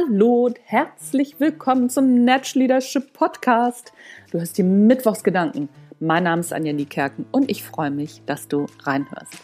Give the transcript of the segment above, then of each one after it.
Hallo und herzlich willkommen zum Natural Leadership Podcast. Du hörst die Mittwochsgedanken. Mein Name ist Anja Niekerken und ich freue mich, dass du reinhörst.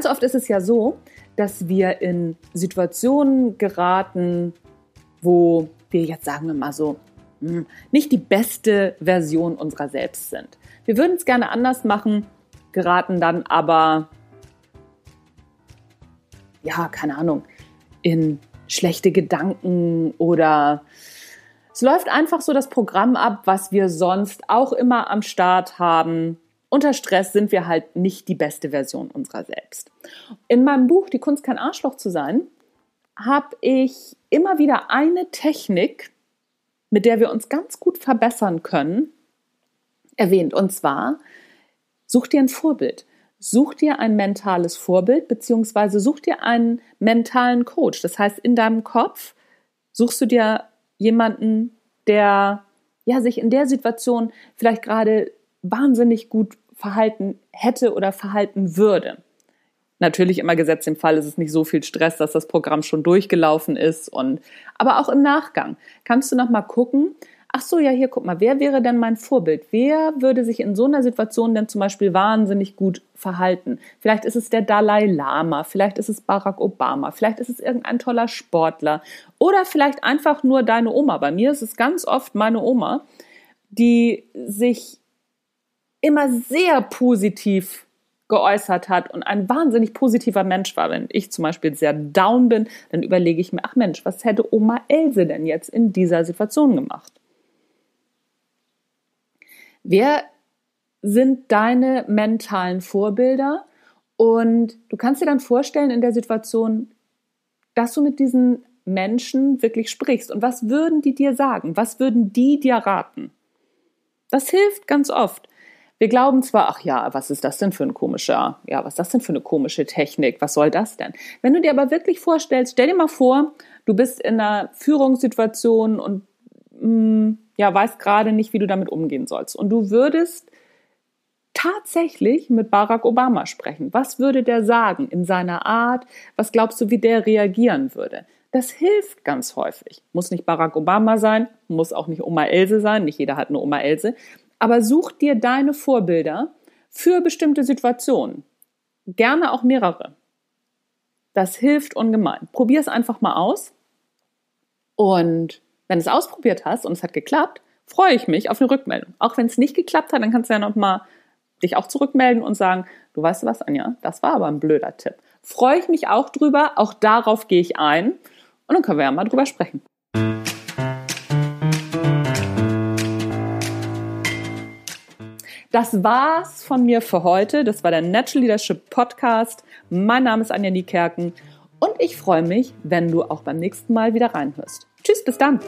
Ganz oft ist es ja so, dass wir in Situationen geraten, wo wir jetzt sagen wir mal so, hm, nicht die beste Version unserer selbst sind. Wir würden es gerne anders machen, geraten dann aber, ja, keine Ahnung, in schlechte Gedanken oder es läuft einfach so das Programm ab, was wir sonst auch immer am Start haben, unter Stress sind wir halt nicht die beste Version unserer selbst. In meinem Buch Die Kunst kein Arschloch zu sein, habe ich immer wieder eine Technik, mit der wir uns ganz gut verbessern können, erwähnt. Und zwar, such dir ein Vorbild. Such dir ein mentales Vorbild, beziehungsweise such dir einen mentalen Coach. Das heißt, in deinem Kopf suchst du dir jemanden, der ja, sich in der Situation vielleicht gerade wahnsinnig gut verhalten hätte oder verhalten würde. Natürlich immer gesetzt im Fall, ist es nicht so viel Stress, dass das Programm schon durchgelaufen ist und aber auch im Nachgang kannst du noch mal gucken. Ach so, ja, hier guck mal, wer wäre denn mein Vorbild? Wer würde sich in so einer Situation denn zum Beispiel wahnsinnig gut verhalten? Vielleicht ist es der Dalai Lama, vielleicht ist es Barack Obama, vielleicht ist es irgendein toller Sportler oder vielleicht einfach nur deine Oma. Bei mir ist es ganz oft meine Oma, die sich immer sehr positiv geäußert hat und ein wahnsinnig positiver Mensch war. Wenn ich zum Beispiel sehr down bin, dann überlege ich mir, ach Mensch, was hätte Oma Else denn jetzt in dieser Situation gemacht? Wer sind deine mentalen Vorbilder? Und du kannst dir dann vorstellen in der Situation, dass du mit diesen Menschen wirklich sprichst. Und was würden die dir sagen? Was würden die dir raten? Das hilft ganz oft. Wir glauben zwar, ach ja, was ist das denn für ein komischer, ja, was ist das denn für eine komische Technik? Was soll das denn? Wenn du dir aber wirklich vorstellst, stell dir mal vor, du bist in einer Führungssituation und mh, mm, ja, weißt gerade nicht, wie du damit umgehen sollst. Und du würdest tatsächlich mit Barack Obama sprechen. Was würde der sagen in seiner Art? Was glaubst du, wie der reagieren würde? Das hilft ganz häufig. Muss nicht Barack Obama sein, muss auch nicht Oma Else sein, nicht jeder hat eine Oma Else, aber such dir deine Vorbilder für bestimmte Situationen. Gerne auch mehrere. Das hilft ungemein. Probier es einfach mal aus. Und wenn du es ausprobiert hast und es hat geklappt, freue ich mich auf eine Rückmeldung. Auch wenn es nicht geklappt hat, dann kannst du ja noch mal dich auch zurückmelden und sagen, du weißt was, Anja, das war aber ein blöder Tipp. Freue ich mich auch drüber, auch darauf gehe ich ein und dann können wir ja mal drüber sprechen. Das war's von mir für heute. Das war der Natural Leadership Podcast. Mein Name ist Anja Niekerken und ich freue mich, wenn du auch beim nächsten Mal wieder reinhörst. Tschüss, bis dann.